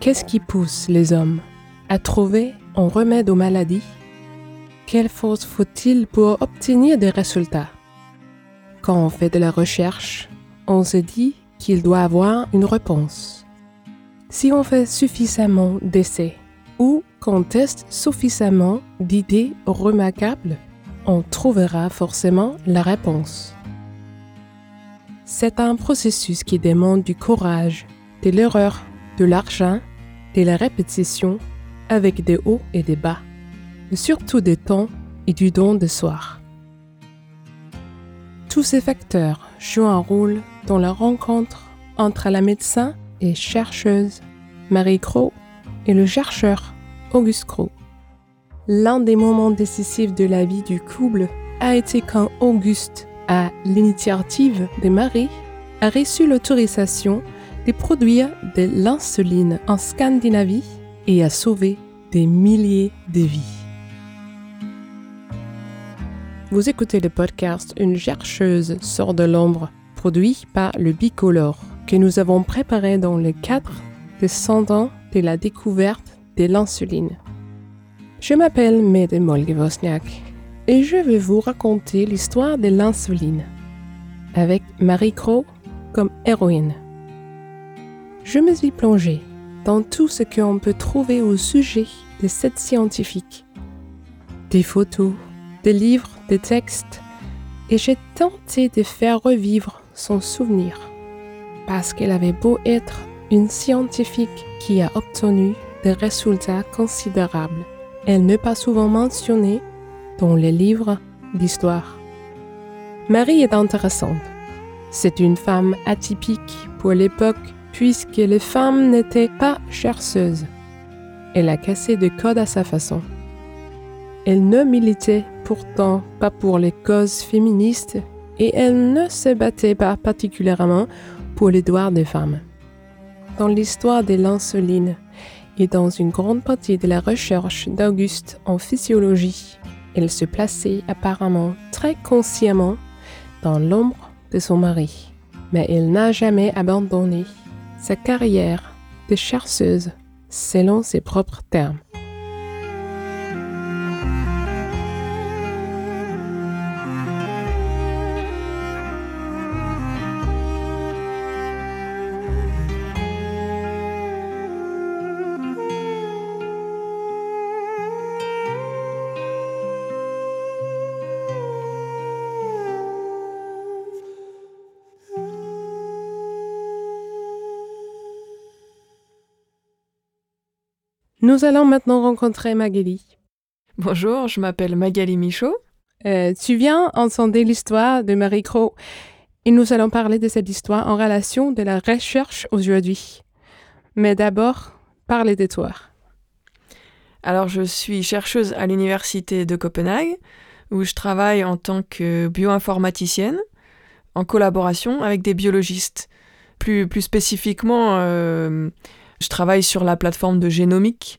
Qu'est-ce qui pousse les hommes à trouver un remède aux maladies? Quelle force faut-il pour obtenir des résultats? Quand on fait de la recherche, on se dit qu'il doit avoir une réponse. Si on fait suffisamment d'essais ou qu'on teste suffisamment d'idées remarquables, on trouvera forcément la réponse. C'est un processus qui demande du courage, de l'erreur, de l'argent, de la répétition, avec des hauts et des bas, mais surtout des temps et du don de soir. Tous ces facteurs jouent un rôle dans la rencontre entre la médecin et chercheuse Marie Crow et le chercheur Auguste Crow. L'un des moments décisifs de la vie du couple a été quand Auguste, à l'initiative de Marie, a reçu l'autorisation de produire de l'insuline en Scandinavie et a sauvé des milliers de vies. Vous écoutez le podcast Une chercheuse sort de l'ombre, produit par le Bicolore, que nous avons préparé dans le cadre des 100 ans de la découverte de l'insuline. Je m'appelle Mede Molgevosniak et je vais vous raconter l'histoire de l'insuline avec Marie Crow comme héroïne. Je me suis plongée dans tout ce qu'on peut trouver au sujet de cette scientifique. Des photos, des livres, des textes, et j'ai tenté de faire revivre son souvenir. Parce qu'elle avait beau être une scientifique qui a obtenu des résultats considérables elle n'est pas souvent mentionnée dans les livres d'histoire. Marie est intéressante. C'est une femme atypique pour l'époque puisque les femmes n'étaient pas chercheuses. Elle a cassé des codes à sa façon. Elle ne militait pourtant pas pour les causes féministes et elle ne se battait pas particulièrement pour les droits des femmes. Dans l'histoire de l'insuline, et dans une grande partie de la recherche d'Auguste en physiologie, elle se plaçait apparemment très consciemment dans l'ombre de son mari. Mais elle n'a jamais abandonné sa carrière de chercheuse selon ses propres termes. Nous allons maintenant rencontrer Magali. Bonjour, je m'appelle Magali Michaud. Euh, tu viens entendre l'histoire de Marie Crow et nous allons parler de cette histoire en relation de la recherche aujourd'hui. Mais d'abord, parlez de toi. Alors, je suis chercheuse à l'Université de Copenhague où je travaille en tant que bioinformaticienne en collaboration avec des biologistes. Plus, plus spécifiquement, euh, je travaille sur la plateforme de génomique.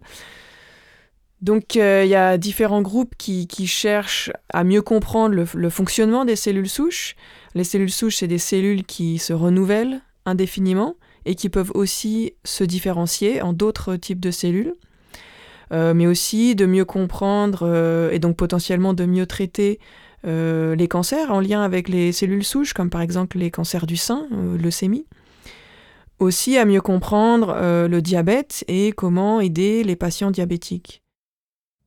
Donc euh, il y a différents groupes qui, cherchent à mieux comprendre le, fonctionnement des cellules souches. Les cellules souches, c'est des cellules qui se renouvellent indéfiniment et qui peuvent aussi se différencier en d'autres types de cellules. Euh, mais aussi de mieux comprendre euh, et donc potentiellement de mieux traiter les cancers en lien avec les cellules souches, comme par exemple les cancers du sein, leucémie aussi à mieux comprendre euh, le diabète et comment aider les patients diabétiques.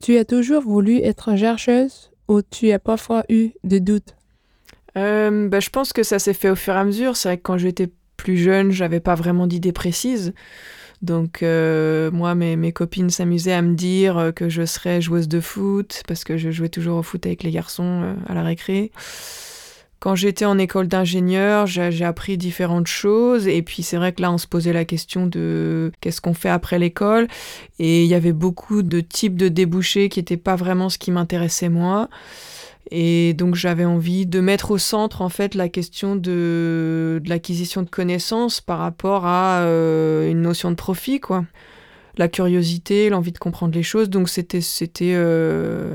Tu as toujours voulu être chercheuse ou tu as parfois eu des doutes? Euh, bah, Je pense que ça s'est fait au fur et à mesure. C'est vrai que quand j'étais plus jeune, j'avais pas vraiment d'idées précises. Donc euh, moi, mes, mes copines s'amusaient à me dire que je serais joueuse de foot parce que je jouais toujours au foot avec les garçons à la récré. Quand j'étais en école d'ingénieur, j'ai appris différentes choses. Et puis c'est vrai que là, on se posait la question de qu'est-ce qu'on fait après l'école. Et il y avait beaucoup de types de débouchés qui n'étaient pas vraiment ce qui m'intéressait moi. Et donc j'avais envie de mettre au centre en fait la question de, l'acquisition de connaissances par rapport à euh, une notion de profit, quoi. La curiosité, l'envie de comprendre les choses. Donc c'était c'était euh,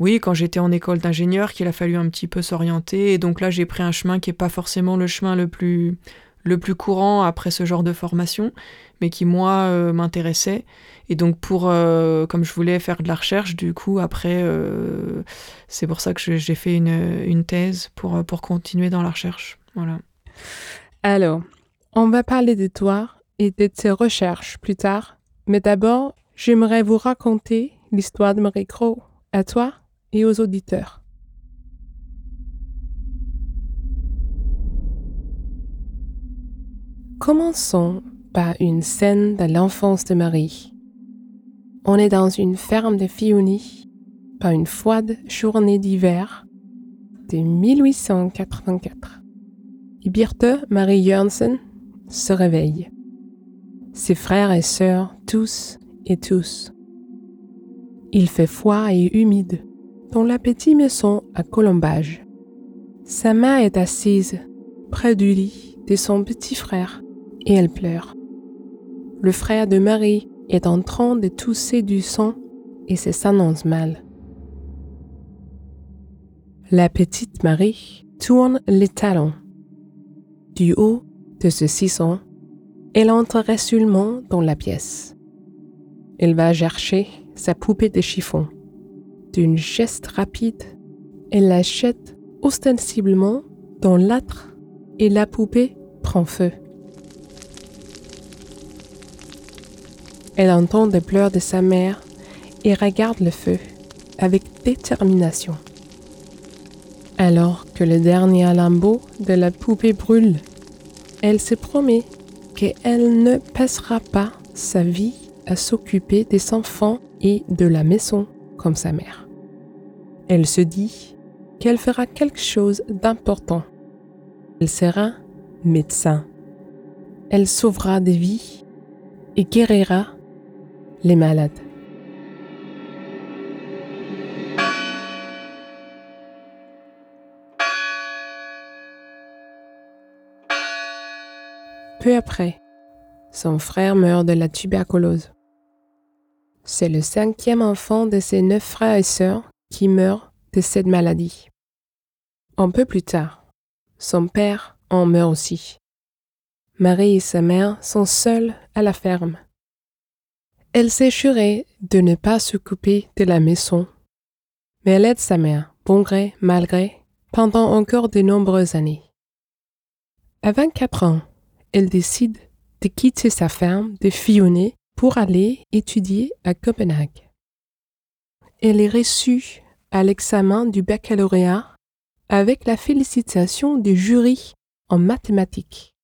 oui, quand j'étais en école d'ingénieur, qu'il a fallu un petit peu s'orienter. Et donc là, j'ai pris un chemin qui n'est pas forcément le chemin le plus le plus courant après ce genre de formation, mais qui moi euh, m'intéressait. Et donc pour, euh, comme je voulais faire de la recherche, du coup après, euh, c'est pour ça que j'ai fait une, une, thèse pour, pour continuer dans la recherche. Voilà. Alors, on va parler de toi et de tes recherches plus tard, mais d'abord, j'aimerais vous raconter l'histoire de Marie Crow à toi et aux auditeurs. Commençons par une scène de l'enfance de Marie. On est dans une ferme de Fioni, par une froide journée d'hiver de 1884. Et Birte Marie Jørgensen se réveille. Ses frères et sœurs, tous et tous. Il fait froid et humide dans la petite maison à Colombage. Sa mère est assise près du lit de son petit frère et elle pleure. Le frère de Marie est en train de tousser du sang et ça s'annonce mal. La petite Marie tourne les talons. Du haut de ce sisson, elle entre résolument dans la pièce. Elle va chercher sa poupée de chiffon. D'une geste rapide, elle la jette ostensiblement dans l'âtre et la poupée prend feu. Elle entend des pleurs de sa mère et regarde le feu avec détermination. Alors que le dernier lambeau de la poupée brûle, elle se promet qu'elle ne passera pas sa vie à s'occuper des enfants et de la maison comme sa mère. Elle se dit qu'elle fera quelque chose d'important. Elle sera médecin. Elle sauvera des vies et guérira les malades. Peu après, son frère meurt de la tuberculose. C'est le cinquième enfant de ses neuf frères et sœurs qui meurt de cette maladie. Un peu plus tard, son père en meurt aussi. Marie et sa mère sont seules à la ferme. Elle s'est jurée de ne pas s'occuper de la maison, mais elle aide sa mère, bon gré, mal gré, pendant encore de nombreuses années. À 24 ans, elle décide de quitter sa ferme de Fionnet pour aller étudier à Copenhague. Elle est reçue à l'examen du baccalauréat avec la félicitation du jury en mathématiques.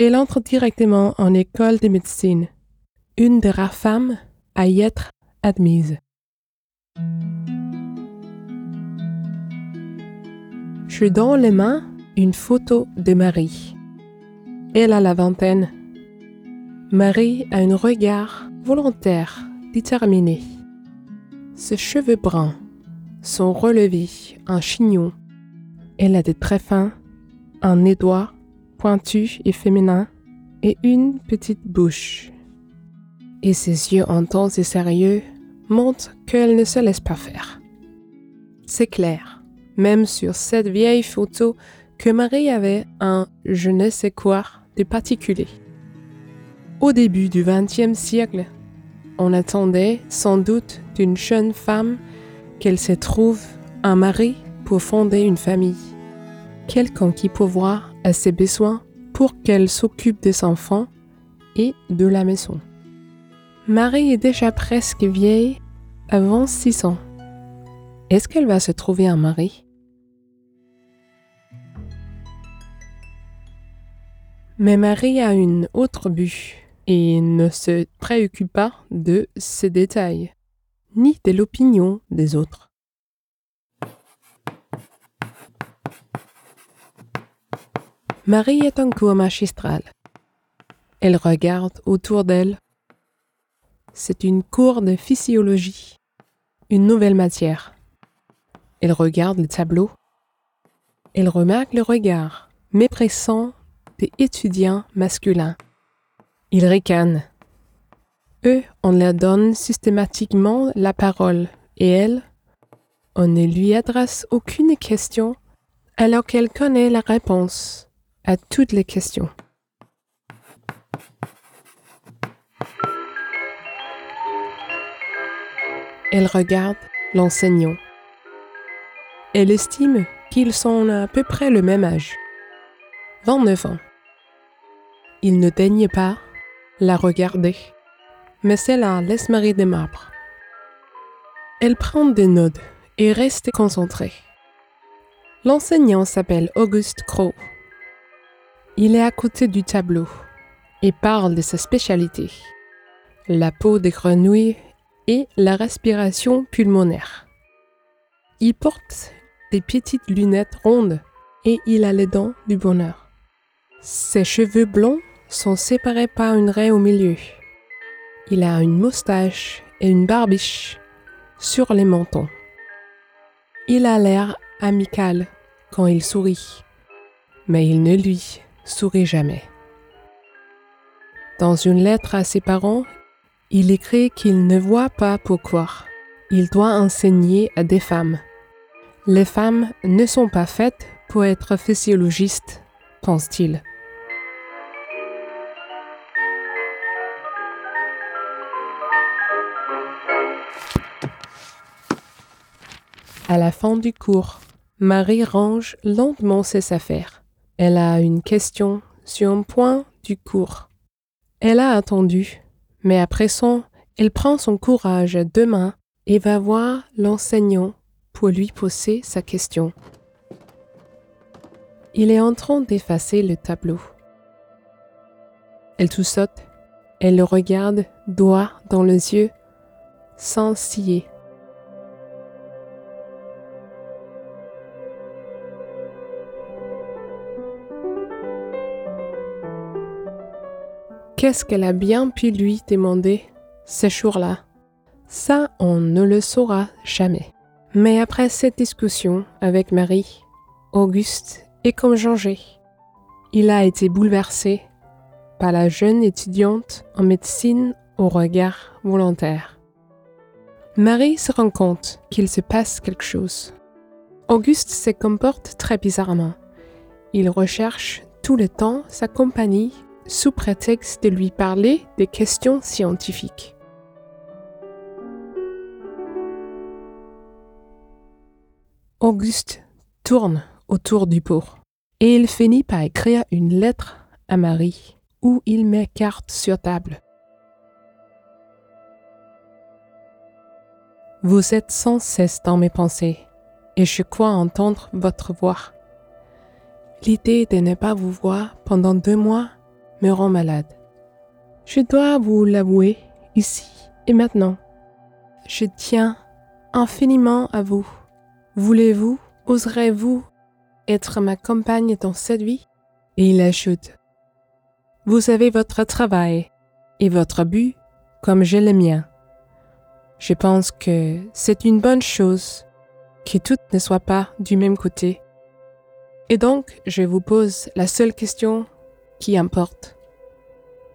Elle entre directement en école de médecine une des rares femmes à y être admise. Je donne les mains une photo de Marie. Elle a la vingtaine. Marie a un regard volontaire, déterminé. Ses cheveux bruns sont relevés en chignon. Elle a des traits fins, un nez droit, pointu et féminin, et une petite bouche et ses yeux intenses et sérieux montrent qu'elle ne se laisse pas faire. C'est clair, même sur cette vieille photo, que Marie avait un je ne sais quoi de particulier. Au début du XXe siècle, on attendait sans doute d'une jeune femme qu'elle se trouve un mari pour fonder une famille, quelqu'un qui pourvoit à ses besoins pour qu'elle s'occupe des enfants et de la maison. Marie est déjà presque vieille, avant six ans. Est-ce qu'elle va se trouver un mari? Mais Marie a une autre but et ne se préoccupe pas de ces détails, ni de l'opinion des autres. Marie est en cours magistral. Elle regarde autour d'elle c'est une cour de physiologie, une nouvelle matière. Elle regarde le tableau. Elle remarque le regard méprisant des étudiants masculins. Ils ricanent. Eux, on leur donne systématiquement la parole et elle, on ne lui adresse aucune question alors qu'elle connaît la réponse à toutes les questions. Elle regarde l'enseignant. Elle estime qu'ils sont à peu près le même âge, 29 ans. Il ne daigne pas la regarder, mais c'est la laisse Marie des marbres. Elle prend des notes et reste concentrée. L'enseignant s'appelle Auguste Crow. Il est à côté du tableau et parle de sa spécialité, la peau des grenouilles et la respiration pulmonaire. Il porte des petites lunettes rondes et il a les dents du bonheur. Ses cheveux blonds sont séparés par une raie au milieu. Il a une moustache et une barbiche sur les mentons. Il a l'air amical quand il sourit, mais il ne lui sourit jamais. Dans une lettre à ses parents, il écrit qu'il ne voit pas pourquoi. Il doit enseigner à des femmes. Les femmes ne sont pas faites pour être physiologistes, pense-t-il. À la fin du cours, Marie range lentement ses affaires. Elle a une question sur un point du cours. Elle a attendu, mais à présent, elle prend son courage à deux et va voir l'enseignant pour lui poser sa question. Il est en train d'effacer le tableau. Elle tout elle le regarde droit dans les yeux, sans scier. Qu'est-ce qu'elle a bien pu lui demander ce jour-là Ça, on ne le saura jamais. Mais après cette discussion avec Marie, Auguste est comme changé. Il a été bouleversé par la jeune étudiante en médecine au regard volontaire. Marie se rend compte qu'il se passe quelque chose. Auguste se comporte très bizarrement. Il recherche tout le temps sa compagnie sous prétexte de lui parler des questions scientifiques. Auguste tourne autour du pot et il finit par écrire une lettre à Marie où il met carte sur table. Vous êtes sans cesse dans mes pensées et je crois entendre votre voix. L'idée de ne pas vous voir pendant deux mois me rend malade. Je dois vous l'avouer ici et maintenant. Je tiens infiniment à vous. Voulez-vous, oserez-vous être ma compagne dans cette vie? Et il ajoute, Vous avez votre travail et votre but comme j'ai le mien. Je pense que c'est une bonne chose que toutes ne soient pas du même côté. Et donc, je vous pose la seule question qui importe.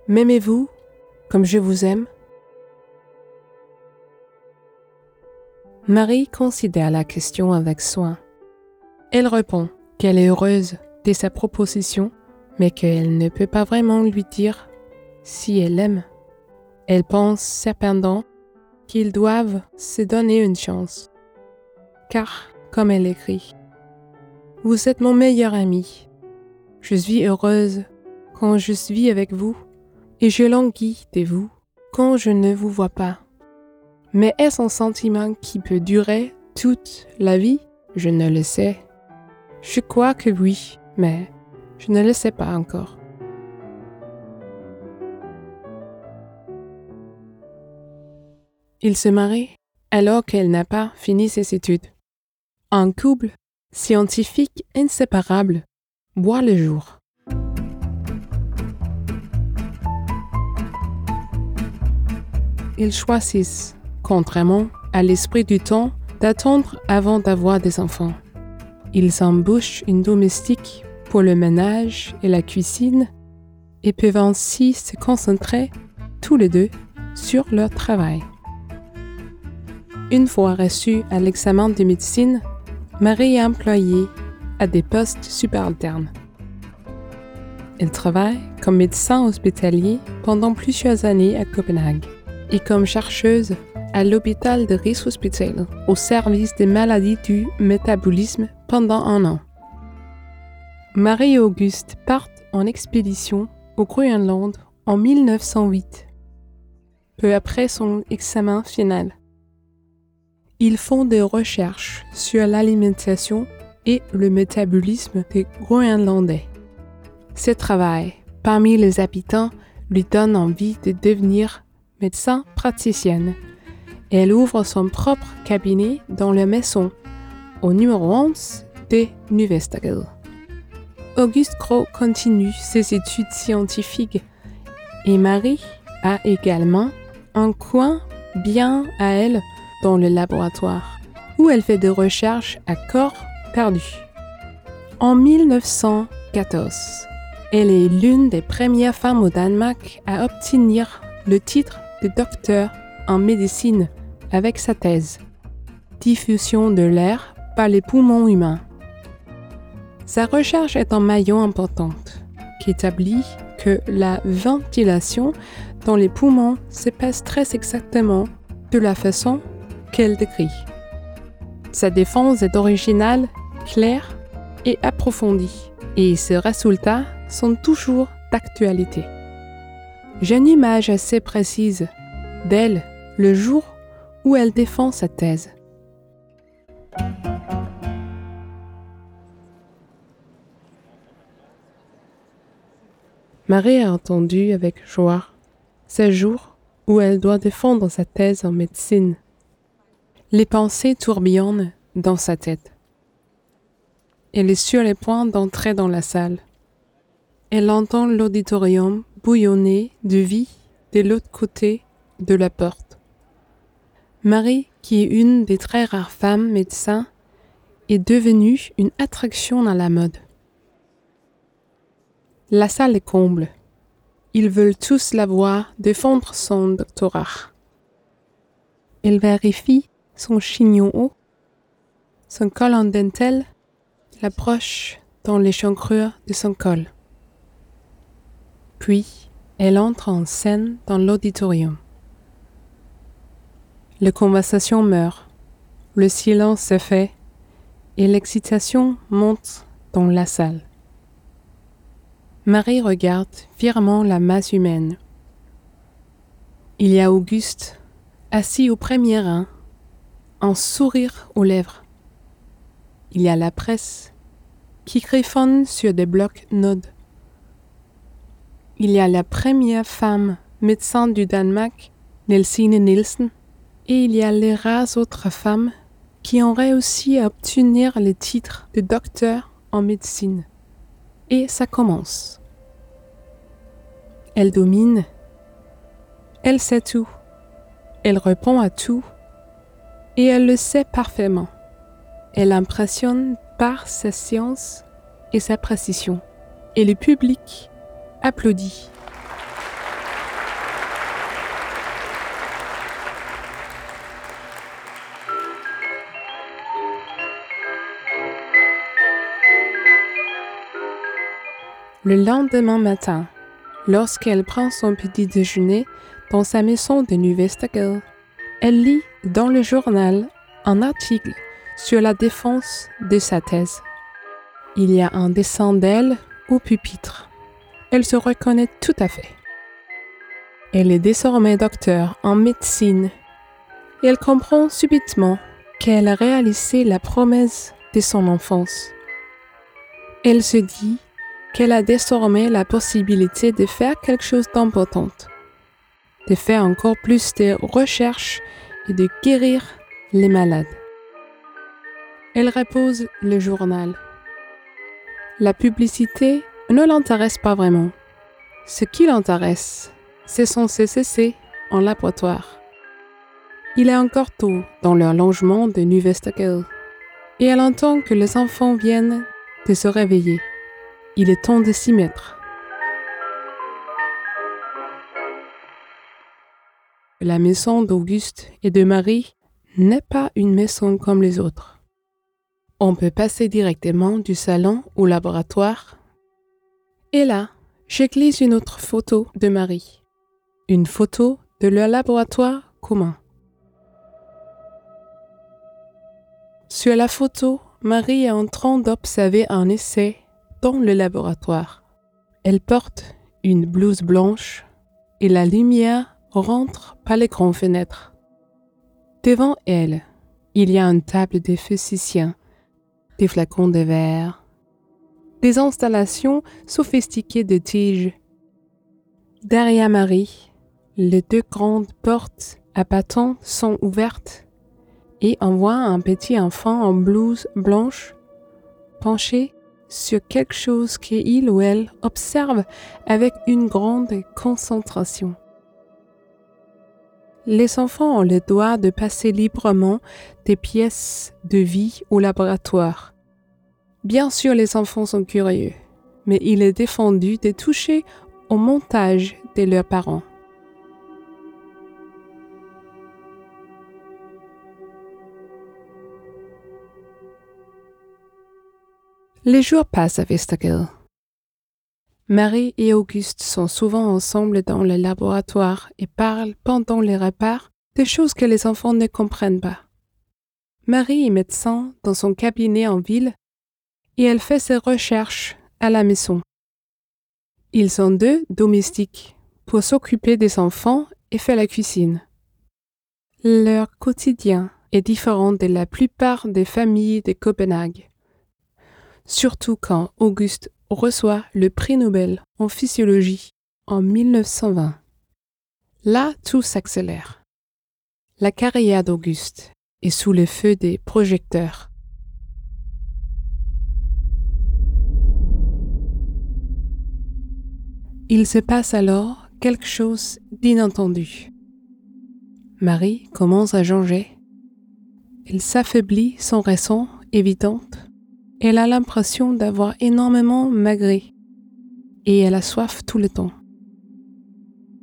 M'aimez-vous comme je vous aime? Marie considère la question avec soin. Elle répond qu'elle est heureuse de sa proposition, mais qu'elle ne peut pas vraiment lui dire si elle l'aime. Elle pense cependant qu'ils doivent se donner une chance. Car, comme elle écrit, Vous êtes mon meilleur ami. Je suis heureuse quand je suis avec vous, et je languis de vous quand je ne vous vois pas. Mais est-ce un sentiment qui peut durer toute la vie? Je ne le sais. Je crois que oui, mais je ne le sais pas encore. Il se marie alors qu'elle n'a pas fini ses études. Un couple scientifique inséparable voit le jour. Ils choisissent, contrairement à l'esprit du temps, d'attendre avant d'avoir des enfants. Ils embauchent une domestique pour le ménage et la cuisine et peuvent ainsi se concentrer tous les deux sur leur travail. Une fois reçue à l'examen de médecine, Marie est employée à des postes subalternes. Elle travaille comme médecin hospitalier pendant plusieurs années à Copenhague et comme chercheuse à l'hôpital de Rigshospitalet au service des maladies du métabolisme pendant un an. Marie et Auguste partent en expédition au Groenland en 1908, peu après son examen final. Ils font des recherches sur l'alimentation et le métabolisme des Groenlandais. Ce travail parmi les habitants lui donne envie de devenir médecin praticienne. Elle ouvre son propre cabinet dans la maison, au numéro 11 de Nuvestagal. Auguste Gros continue ses études scientifiques et Marie a également un coin bien à elle dans le laboratoire, où elle fait des recherches à corps perdu. En 1914, elle est l'une des premières femmes au Danemark à obtenir le titre de docteur en médecine avec sa thèse Diffusion de l'air par les poumons humains. Sa recherche est un maillon importante qui établit que la ventilation dans les poumons se passe très exactement de la façon qu'elle décrit. Sa défense est originale, claire et approfondie, et ses résultats sont toujours d'actualité. J'ai une image assez précise d'elle le jour où elle défend sa thèse. Marie a entendu avec joie ce jour où elle doit défendre sa thèse en médecine. Les pensées tourbillonnent dans sa tête. Elle est sur les points d'entrer dans la salle. Elle entend l'auditorium bouillonner de vie de l'autre côté de la porte. Marie, qui est une des très rares femmes médecins, est devenue une attraction dans la mode. La salle est comble. Ils veulent tous la voir défendre son doctorat. Elle vérifie son chignon haut, son col en dentelle, la broche dans l'échancrure de son col. Puis, elle entre en scène dans l'auditorium. La conversation meurt, le silence se fait et l'excitation monte dans la salle. Marie regarde fièrement la masse humaine. Il y a Auguste, assis au premier rang, un sourire aux lèvres. Il y a la presse qui griffonne sur des blocs nodes il y a la première femme médecin du Danemark, Nelsine Nielsen, et il y a les rares autres femmes qui ont réussi à obtenir le titre de docteur en médecine. Et ça commence. Elle domine. Elle sait tout. Elle répond à tout. Et elle le sait parfaitement. Elle impressionne par sa science et sa précision. Et le public applaudit. Le lendemain matin, lorsqu'elle prend son petit déjeuner dans sa maison de Nuvestagal, elle lit dans le journal un article sur la défense de sa thèse. Il y a un dessin d'elle au pupitre elle se reconnaît tout à fait. Elle est désormais docteur en médecine et elle comprend subitement qu'elle a réalisé la promesse de son enfance. Elle se dit qu'elle a désormais la possibilité de faire quelque chose d'important, de faire encore plus de recherches et de guérir les malades. Elle repose le journal. La publicité ne l'intéresse pas vraiment. Ce qui l'intéresse, c'est son CCC en laboratoire. Il est encore tôt dans leur logement de Nuvestakel et elle entend que les enfants viennent de se réveiller. Il est temps de s'y mettre. La maison d'Auguste et de Marie n'est pas une maison comme les autres. On peut passer directement du salon au laboratoire et là, je glisse une autre photo de Marie. Une photo de leur laboratoire commun. Sur la photo, Marie est en train d'observer un essai dans le laboratoire. Elle porte une blouse blanche et la lumière rentre par les grandes fenêtres. Devant elle, il y a une table des physiciens, des flacons de verre, des installations sophistiquées de tiges. Derrière Marie, les deux grandes portes à bâtons sont ouvertes et on voit un petit enfant en blouse blanche penché sur quelque chose qu'il ou elle observe avec une grande concentration. Les enfants ont le droit de passer librement des pièces de vie au laboratoire. Bien sûr, les enfants sont curieux, mais il est défendu de toucher au montage de leurs parents. Les jours passent à Vestager. Marie et Auguste sont souvent ensemble dans le laboratoire et parlent pendant les repas des choses que les enfants ne comprennent pas. Marie est médecin dans son cabinet en ville et elle fait ses recherches à la maison. Ils sont deux domestiques pour s'occuper des enfants et faire la cuisine. Leur quotidien est différent de la plupart des familles de Copenhague surtout quand Auguste reçoit le prix Nobel en physiologie en 1920. Là, tout s'accélère. La carrière d'Auguste est sous le feu des projecteurs. Il se passe alors quelque chose d'inattendu. Marie commence à changer. Elle s'affaiblit sans raison évidente elle a l'impression d'avoir énormément maigré et elle a soif tout le temps.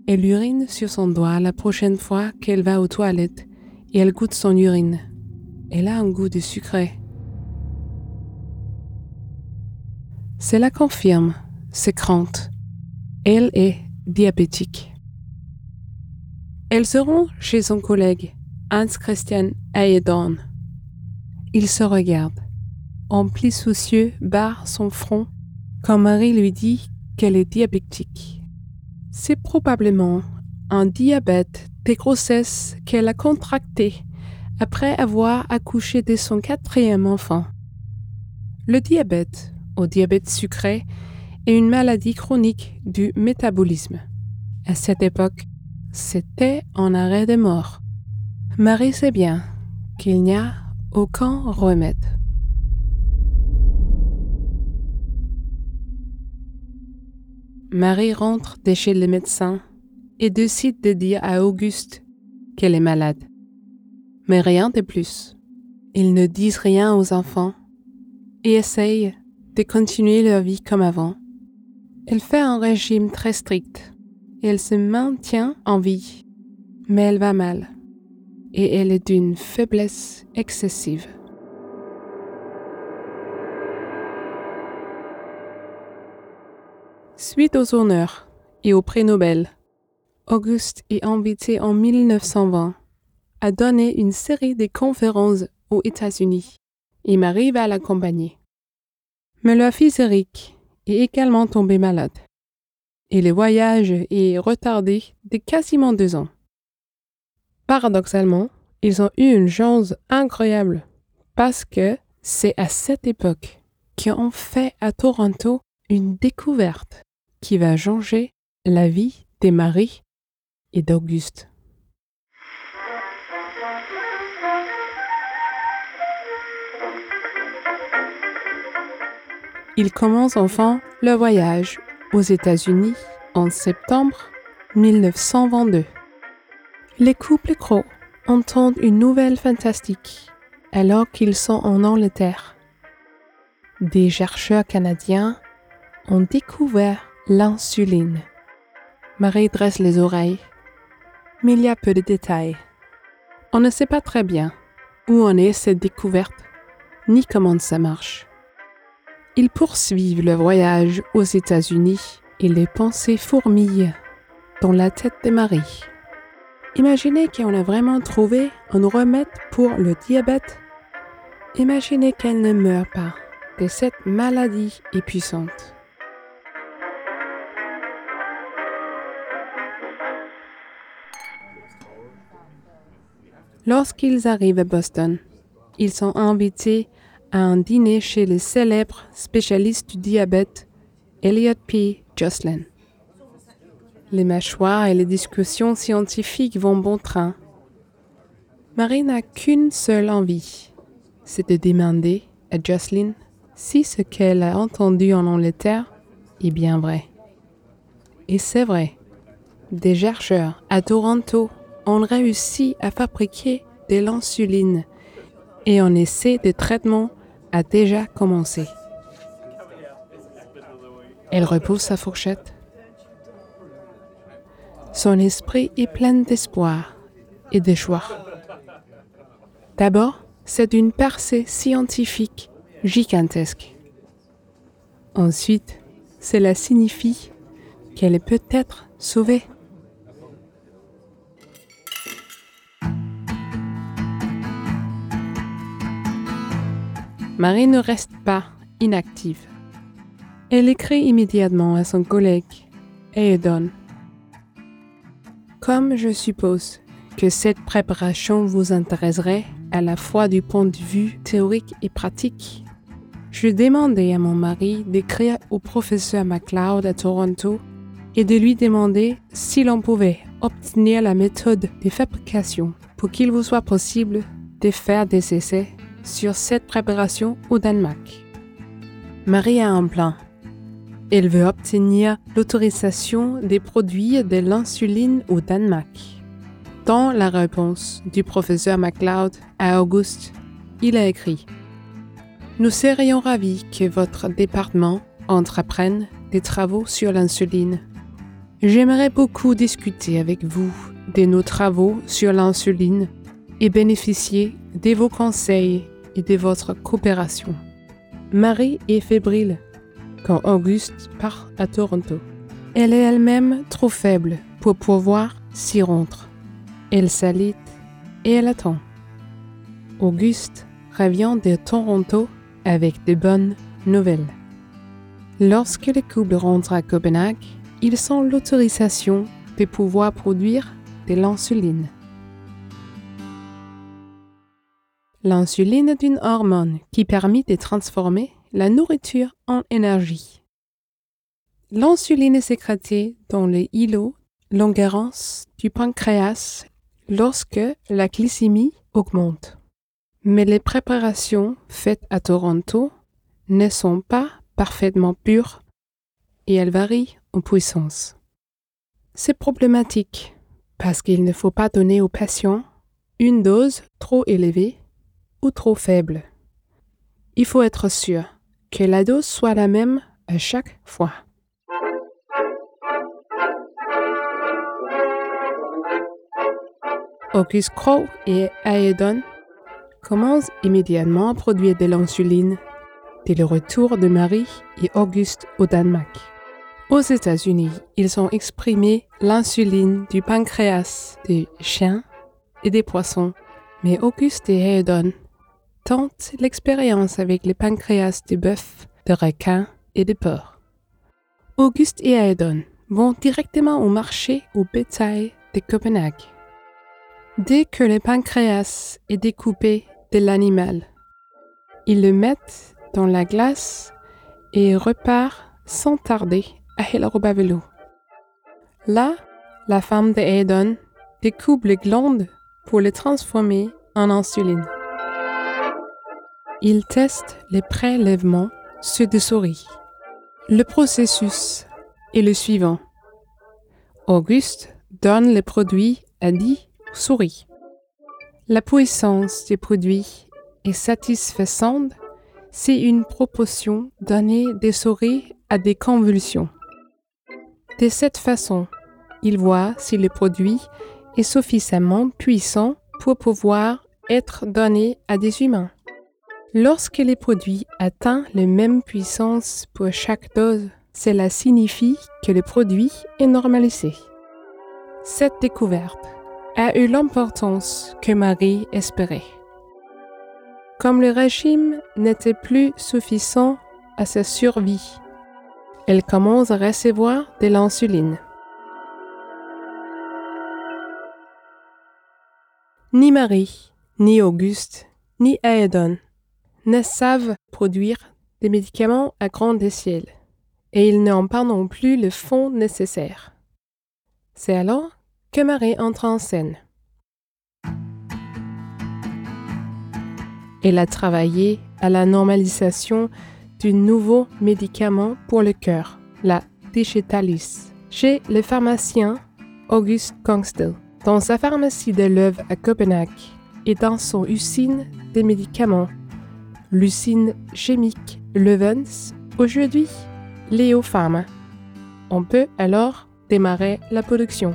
Elle urine sur son doigt la prochaine fois qu'elle va aux toilettes et elle goûte son urine. Elle a un goût de sucré. Cela confirme ses craintes. Elle est diabétique. Elle se chez son collègue Hans Christian Ayedon. Il se regarde empli soucieux, barre son front quand Marie lui dit qu'elle est diabétique. C'est probablement un diabète des grossesses qu'elle a contracté après avoir accouché de son quatrième enfant. Le diabète, ou diabète sucré, est une maladie chronique du métabolisme. À cette époque, c'était en arrêt de mort. Marie sait bien qu'il n'y a aucun remède. Marie rentre chez le médecin et décide de dire à Auguste qu'elle est malade. Mais rien de plus. Ils ne disent rien aux enfants et essayent de continuer leur vie comme avant. Elle fait un régime très strict et elle se maintient en vie, mais elle va mal et elle est d'une faiblesse excessive. Suite aux honneurs et au prix Nobel, Auguste est invité en 1920 à donner une série de conférences aux États-Unis et Marie va l'accompagner. Mais leur fils Eric également tombé malade et le voyage est retardé de quasiment deux ans. Paradoxalement, ils ont eu une chance incroyable parce que c'est à cette époque qu'ils ont fait à Toronto une découverte qui va changer la vie des maris et d'Auguste. Il commence enfin le voyage aux États-Unis en septembre 1922. Les couples Crow entendent une nouvelle fantastique alors qu'ils sont en Angleterre. Des chercheurs canadiens ont découvert L'insuline. Marie dresse les oreilles, mais il y a peu de détails. On ne sait pas très bien où en est cette découverte, ni comment ça marche. Ils poursuivent le voyage aux États-Unis et les pensées fourmillent dans la tête de Marie. Imaginez qu'on a vraiment trouvé un remède pour le diabète. Imaginez qu'elle ne meurt pas de cette maladie épuisante. Lorsqu'ils arrivent à Boston, ils sont invités à un dîner chez le célèbre spécialiste du diabète, Elliot P. Jocelyn. Les mâchoires et les discussions scientifiques vont bon train. Marie n'a qu'une seule envie, c'est de demander à Jocelyn si ce qu'elle a entendu en Angleterre est bien vrai. Et c'est vrai. Des chercheurs à Toronto ont réussi à fabriquer de l'insuline et un essai de traitement déjà commencé. Elle repose sa fourchette. Son esprit est plein d'espoir et de joie. D'abord, c'est une percée scientifique gigantesque. Ensuite, cela signifie qu'elle peut être sauvée. Marie ne reste pas inactive. Elle écrit immédiatement à son collègue, Eodon. Comme je suppose que cette préparation vous intéresserait à la fois du point de vue théorique et pratique, je demandais à mon mari d'écrire au professeur MacLeod à Toronto et de lui demander si l'on pouvait obtenir la méthode de fabrication pour qu'il vous soit possible de faire des essais sur cette préparation au Danemark. Marie a un plan. Elle veut obtenir l'autorisation des produits de l'insuline au Danemark. Dans la réponse du professeur MacLeod à Auguste, il a écrit Nous serions ravis que votre département entreprenne des travaux sur l'insuline. J'aimerais beaucoup discuter avec vous de nos travaux sur l'insuline et bénéficier de vos conseils et de votre coopération. Marie est fébrile quand Auguste part à Toronto. Elle est elle-même trop faible pour pouvoir s'y rendre. Elle s'alite et elle attend. Auguste revient de Toronto avec de bonnes nouvelles. Lorsque les couples rentrent à Copenhague, ils ont l'autorisation de pouvoir produire de l'insuline. L'insuline est une hormone qui permet de transformer la nourriture en énergie. L'insuline est sécrétée dans les îlots l'engérance du pancréas lorsque la glycémie augmente. Mais les préparations faites à Toronto ne sont pas parfaitement pures et elles varient en puissance. C'est problématique parce qu'il ne faut pas donner aux patients une dose trop élevée ou trop faible. Il faut être sûr que la dose soit la même à chaque fois. Auguste Crow et Aedon commencent immédiatement à produire de l'insuline dès le retour de Marie et Auguste au Danemark. Aux États-Unis, ils ont exprimé l'insuline du pancréas des chiens et des poissons, mais Auguste et Aedon l'expérience avec les pancréas de bœuf, de requin et de porc. Auguste et Aedon vont directement au marché au bétail de Copenhague. Dès que le pancréas est découpé de l'animal, ils le mettent dans la glace et repart sans tarder à Hellerobavelo. Là, la femme de Aedon découpe les glandes pour les transformer en insuline. Il teste les prélèvements sur des souris. Le processus est le suivant. Auguste donne les produits à 10 souris. La puissance des produits est satisfaisante si une proportion donnée des souris à des convulsions. De cette façon, il voit si le produit est suffisamment puissant pour pouvoir être donné à des humains. Lorsque les produits atteignent la même puissance pour chaque dose, cela signifie que le produit est normalisé. Cette découverte a eu l'importance que Marie espérait. Comme le régime n'était plus suffisant à sa survie, elle commence à recevoir de l'insuline. Ni Marie, ni Auguste, ni Aedon ne savent produire des médicaments à grande échelle, et ils n'ont pas non plus le fonds nécessaire. C'est alors que Marie entre en scène. Elle a travaillé à la normalisation du nouveau médicament pour le cœur, la digitalis, chez le pharmacien Auguste Kongsted dans sa pharmacie de l'œuvre à Copenhague et dans son usine des médicaments, l'usine chimique Levens, aujourd'hui Léo Pharma. On peut alors démarrer la production.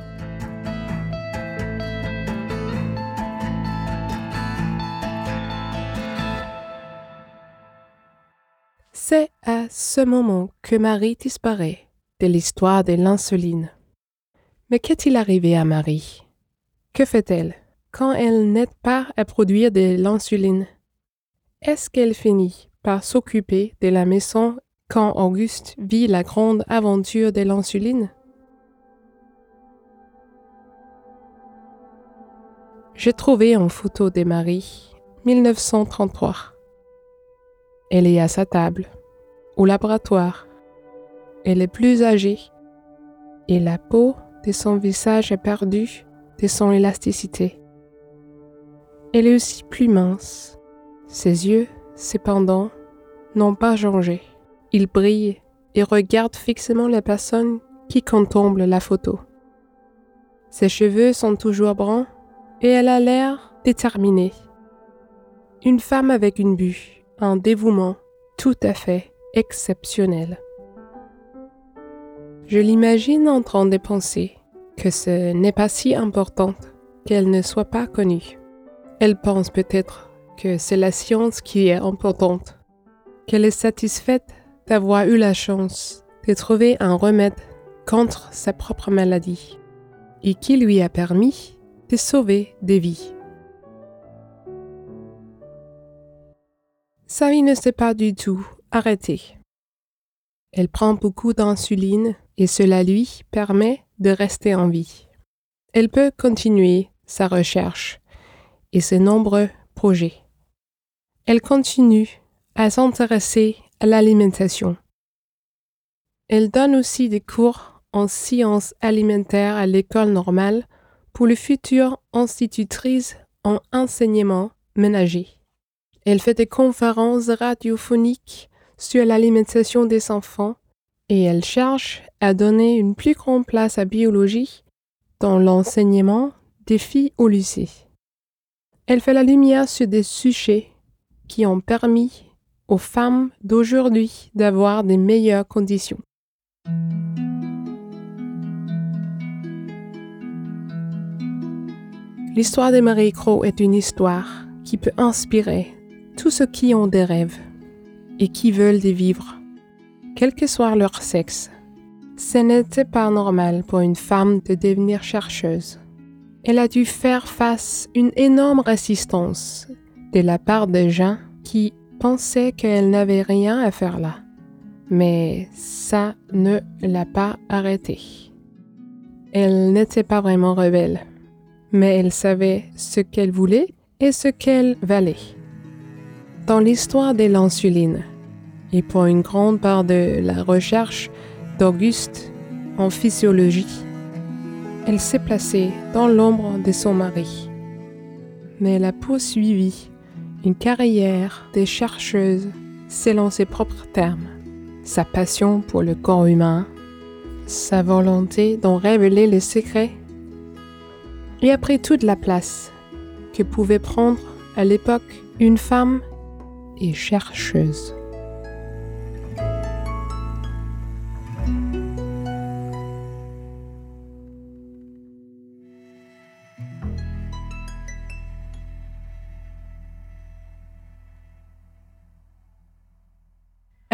C'est à ce moment que Marie disparaît de l'histoire de l'insuline. Mais qu'est-il arrivé à Marie? Que fait-elle? Quand elle n'aide pas à produire de l'insuline? Est-ce qu'elle finit par s'occuper de la maison quand Auguste vit la grande aventure de l'insuline? J'ai trouvé une photo de Marie, 1933. Elle est à sa table, au laboratoire. Elle est plus âgée et la peau de son visage est perdue de son élasticité. Elle est aussi plus mince. Ses yeux, cependant, n'ont pas changé. Ils brillent et regardent fixement la personne qui contemple la photo. Ses cheveux sont toujours bruns et elle a l'air déterminée. Une femme avec une but, un dévouement tout à fait exceptionnel. Je l'imagine en train de penser que ce n'est pas si important qu'elle ne soit pas connue. Elle pense peut-être que c'est la science qui est importante, qu'elle est satisfaite d'avoir eu la chance de trouver un remède contre sa propre maladie et qui lui a permis de sauver des vies. Sa vie ne s'est pas du tout arrêtée. Elle prend beaucoup d'insuline et cela lui permet de rester en vie. Elle peut continuer sa recherche et ses nombreux projets. Elle continue à s'intéresser à l'alimentation. Elle donne aussi des cours en sciences alimentaires à l'école normale pour les futures institutrices en enseignement ménager. Elle fait des conférences radiophoniques sur l'alimentation des enfants et elle cherche à donner une plus grande place à biologie dans l'enseignement des filles au lycée. Elle fait la lumière sur des sujets qui ont permis aux femmes d'aujourd'hui d'avoir des meilleures conditions. L'histoire de Marie Crow est une histoire qui peut inspirer tous ceux qui ont des rêves et qui veulent des vivre quel que soit leur sexe. Ce n'était pas normal pour une femme de devenir chercheuse. Elle a dû faire face à une énorme résistance de la part des gens qui pensaient qu'elle n'avait rien à faire là. Mais ça ne l'a pas arrêtée. Elle n'était pas vraiment rebelle, mais elle savait ce qu'elle voulait et ce qu'elle valait. Dans l'histoire de l'insuline, et pour une grande part de la recherche d'Auguste en physiologie. Elle s'est placée dans l'ombre de son mari. Mais elle a poursuivi une carrière de chercheuse selon ses propres termes. Sa passion pour le corps humain, sa volonté d'en révéler les secrets, et a pris toute la place que pouvait prendre à l'époque une femme et chercheuse.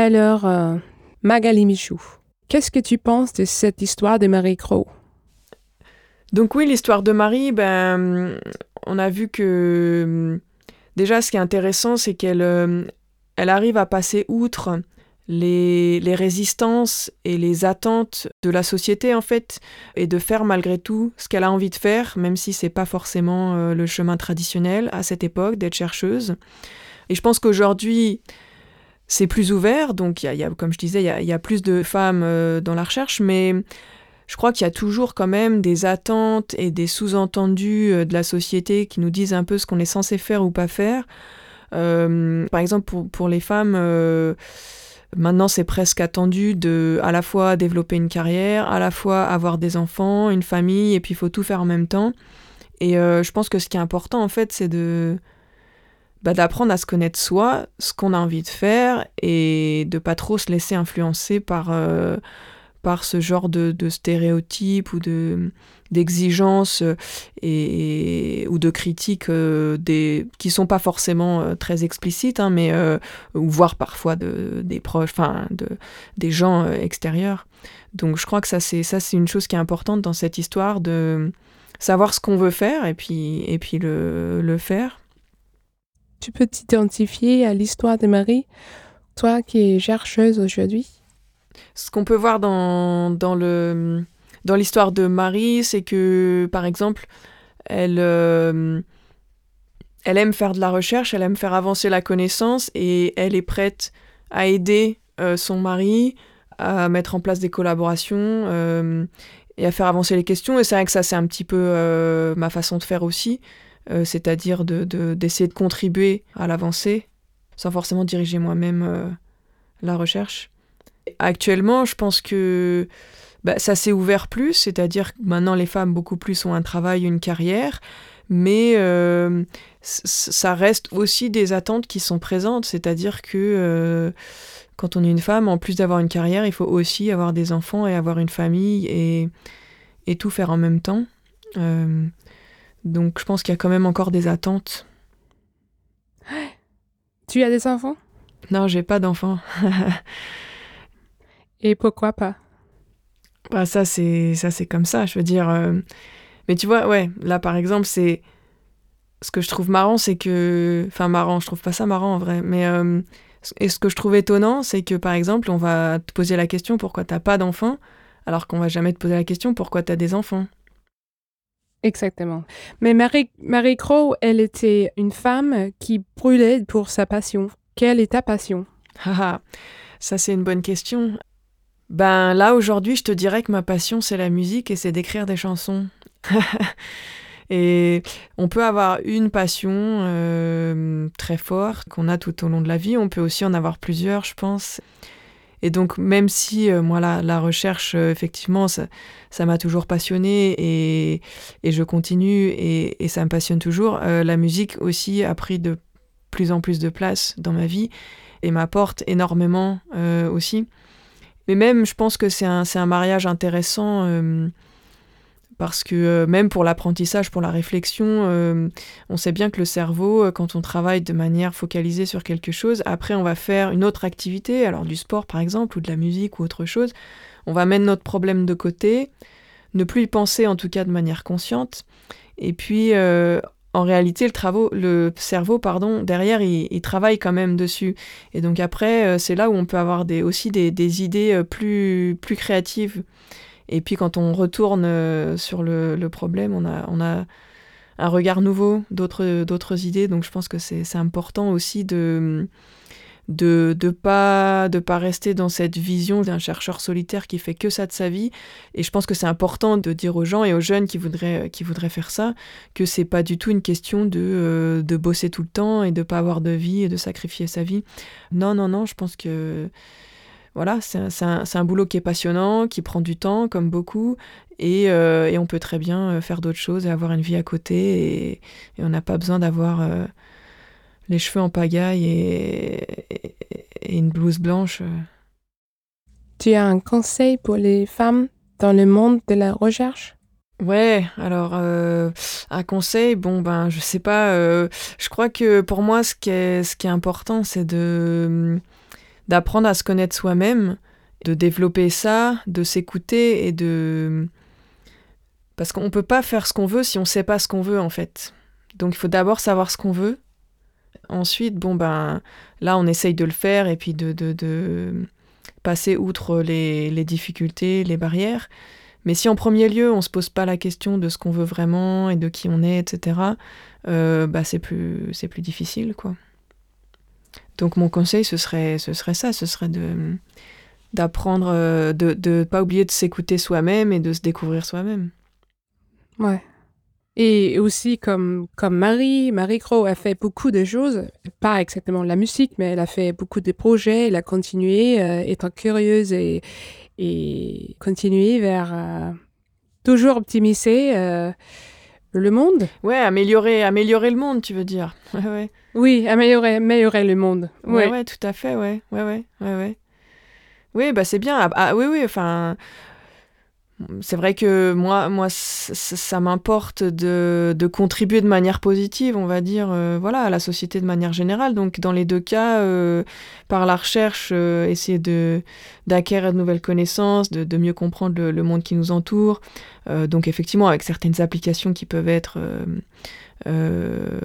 Alors, euh, Magali Michou, qu'est-ce que tu penses de cette histoire de Marie Crow Donc oui, l'histoire de Marie, ben, on a vu que déjà, ce qui est intéressant, c'est qu'elle euh, elle arrive à passer outre les, les, résistances et les attentes de la société en fait et de faire malgré tout ce qu'elle a envie de faire même si c'est pas forcément euh, le chemin traditionnel à cette époque d'être chercheuse. Et je pense qu'aujourd'hui c'est plus ouvert donc il y, a, comme je disais il y a, plus de femmes euh, dans la recherche mais je crois qu'il y a toujours quand même des attentes et des sous-entendus euh, de la société qui nous disent un peu ce qu'on est censé faire ou pas faire par exemple pour, pour les femmes Maintenant, c'est presque attendu de à la fois développer une carrière, à la fois avoir des enfants, une famille, et puis il faut tout faire en même temps. Et euh, je pense que ce qui est important, en fait, c'est de bah, d'apprendre à se connaître soi, ce qu'on a envie de faire, et de pas trop se laisser influencer par euh, par ce genre de, de stéréotypes ou de d'exigences euh, et, ou de critiques euh, des, qui sont pas forcément euh, très explicites, hein, mais ou voire parfois de, des proches, enfin de, des gens extérieurs. Donc je crois que ça c'est ça c'est une chose qui est importante dans cette histoire de savoir ce qu'on veut faire et puis et puis le, le faire. Tu peux t'identifier à l'histoire de Marie, toi qui es chercheuse aujourd'hui? Ce qu'on peut voir dans, dans le dans l'histoire de Marie, c'est que, par exemple, elle, euh, elle aime faire de la recherche, elle aime faire avancer la connaissance et elle est prête à aider euh, son mari à mettre en place des collaborations euh, et à faire avancer les questions. Et c'est vrai que ça, c'est un petit peu ma façon de faire aussi, c'est-à-dire d'essayer de, de, contribuer à l'avancée sans forcément diriger moi-même la recherche. Actuellement, je pense que bah, ça s'est ouvert plus, c'est-à-dire que maintenant les femmes beaucoup plus ont un travail, une carrière, mais euh, ça reste aussi des attentes qui sont présentes, c'est-à-dire que euh, quand on est une femme, en plus d'avoir une carrière, il faut aussi avoir des enfants et avoir une famille et, tout faire en même temps. Euh, donc je pense qu'il y a quand même encore des attentes. Tu as des enfants? Non, j'ai pas d'enfants. Et pourquoi pas? Bah, ça c'est ça c'est comme ça, je veux dire. Euh, mais tu vois, ouais, là par exemple, c'est ce que je trouve marrant, c'est que, enfin marrant, je trouve pas ça marrant en vrai, mais euh, et ce que je trouve étonnant, c'est que par exemple, on va te poser la question pourquoi t'as pas d'enfants, alors qu'on va jamais te poser la question pourquoi t'as des enfants? Exactement. Mais Marie, Marie Crow, elle était une femme qui brûlait pour sa passion. Quelle est ta passion? Ça, c'est une bonne question. Ben là, aujourd'hui, je te dirais que ma passion, c'est la musique et c'est d'écrire des chansons. et on peut avoir une passion euh, très forte qu'on a tout au long de la vie. On peut aussi en avoir plusieurs, je pense. Et donc, même si euh, moi, la, recherche, euh, effectivement, ça, m'a toujours passionné et, et, je continue et, ça me passionne toujours, la musique aussi a pris de plus en plus de place dans ma vie et m'apporte énormément aussi. Mais même, je pense que c'est un, un, mariage intéressant euh, parce que euh, même pour l'apprentissage, pour la réflexion, euh, on sait bien que le cerveau, quand on travaille de manière focalisée sur quelque chose, après on va faire une autre activité, alors du sport par exemple, ou de la musique ou autre chose, on va mettre notre problème de côté, ne plus y penser en tout cas de manière consciente, et puis en réalité, le, travaux, le cerveau, pardon, derrière, il, travaille quand même dessus. Et donc après, euh, c'est là où on peut avoir des, aussi des, idées euh, plus, plus créatives. Et puis quand on retourne euh, sur le, problème, on a, un regard nouveau, d'autres idées. Donc je pense que c'est important aussi de de de pas de pas rester dans cette vision d'un chercheur solitaire qui fait que ça de sa vie et je pense que c'est important de dire aux gens et aux jeunes qui voudraient qui voudraient faire ça que c'est pas du tout une question de euh, de bosser tout le temps et de pas avoir de vie et de sacrifier sa vie non non non je pense que voilà, c'est un, un, boulot qui est passionnant, qui prend du temps, comme beaucoup, et, euh, et on peut très bien euh, faire d'autres choses et avoir une vie à côté, et, et on n'a pas besoin d'avoir les cheveux en pagaille et, une blouse blanche. Tu as un conseil pour les femmes dans le monde de la recherche? Ouais, alors euh, un conseil, bon ben je sais pas, euh, je crois que pour moi ce qui est, ce qui est important c'est de d'apprendre à se connaître soi-même, de développer ça, de s'écouter et de parce qu'on peut pas faire ce qu'on veut si on sait pas ce qu'on veut en fait. Donc il faut d'abord savoir ce qu'on veut Ensuite, bon ben là, on essaye de le faire et puis de, de, de passer outre les, les, difficultés, les barrières. Mais si en premier lieu, on se pose pas la question de ce qu'on veut vraiment et de qui on est, etc., euh, bah c'est plus, plus difficile, quoi. Donc mon conseil, ce serait, ce serait ça, ce serait de d'apprendre, euh, de ne pas oublier de s'écouter soi-même et de se découvrir soi-même. Ouais. Et aussi, comme, comme Marie, Marie Crow a fait beaucoup de choses, pas exactement la musique, mais elle a fait beaucoup de projets, elle a continué, euh, étant curieuse et, et continuer vers euh, toujours optimiser euh, le monde. Ouais, améliorer, améliorer le monde, tu veux dire. Ouais. Oui, améliorer, améliorer le monde. Ouais, ouais, tout à fait, ouais, ouais, ouais, ouais, ouais. Oui, bah c'est bien. Ah, ah, oui, oui, enfin, c'est vrai que moi, moi ça, m'importe de, de, contribuer de manière positive, on va dire, euh, voilà, à la société de manière générale. Donc, dans les deux cas, euh, par la recherche, euh, essayer de d'acquérir de nouvelles connaissances, de, de mieux comprendre le, le, monde qui nous entoure. donc, effectivement, avec certaines applications qui peuvent être euh,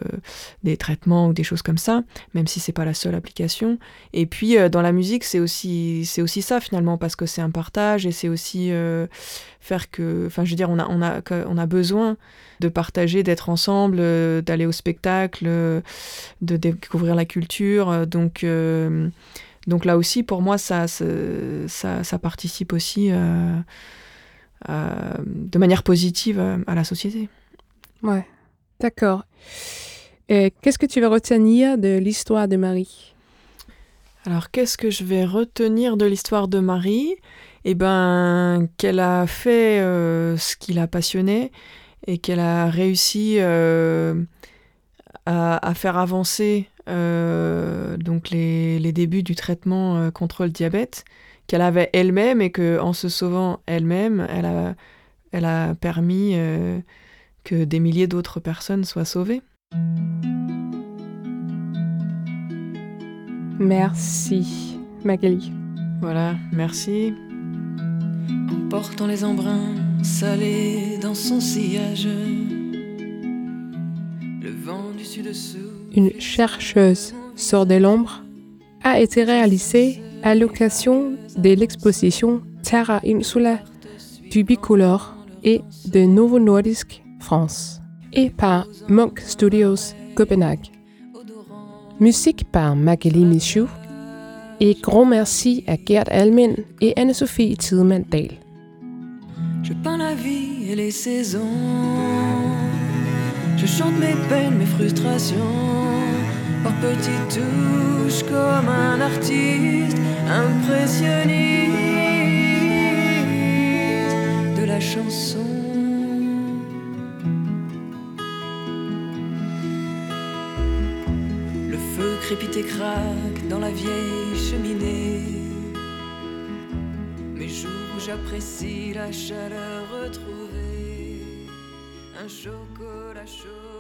des traitements ou des choses comme ça, même si c'est pas la seule application. Et puis euh, dans la musique, c'est aussi c'est aussi ça finalement parce que c'est un partage et c'est aussi euh, faire que, enfin je veux dire, on a on a on a besoin de partager, d'être ensemble, d'aller au spectacle, de découvrir la culture. donc donc là aussi, pour moi, ça, ça, ça participe aussi de manière positive à la société. Ouais. D'accord. Qu'est-ce que tu vas retenir de l'histoire de Marie? Alors, qu'est-ce que je vais retenir de l'histoire de Marie? Eh ben, qu'elle a fait euh, ce qui l'a passionnée et qu'elle a réussi euh, à, faire avancer euh, donc les, les, débuts du traitement contre le diabète qu'elle avait elle-même et qu'en se sauvant elle-même, elle a, elle a permis que des milliers d'autres personnes soient sauvées. Merci, Magali. Voilà, merci. En portant les embruns salés dans son sillage, le vent du sud-dessous. Une chercheuse sort de l'ombre a été réalisée à l'occasion de l'exposition Terra Insula du Bicolore et de Novo Nordisk France, et par Monk Studios Copenhague. Musique par Magali Michou, et grand merci à Gert Almen et Anne-Sophie Tidemand Dahl. Je peins la vie et les saisons. Je chante mes peines, mes frustrations. Par petites touches comme un artiste impressionniste de la chanson. Crépite et craque dans la vieille cheminée. Mes jours où j'apprécie la chaleur retrouvée, un chocolat chaud.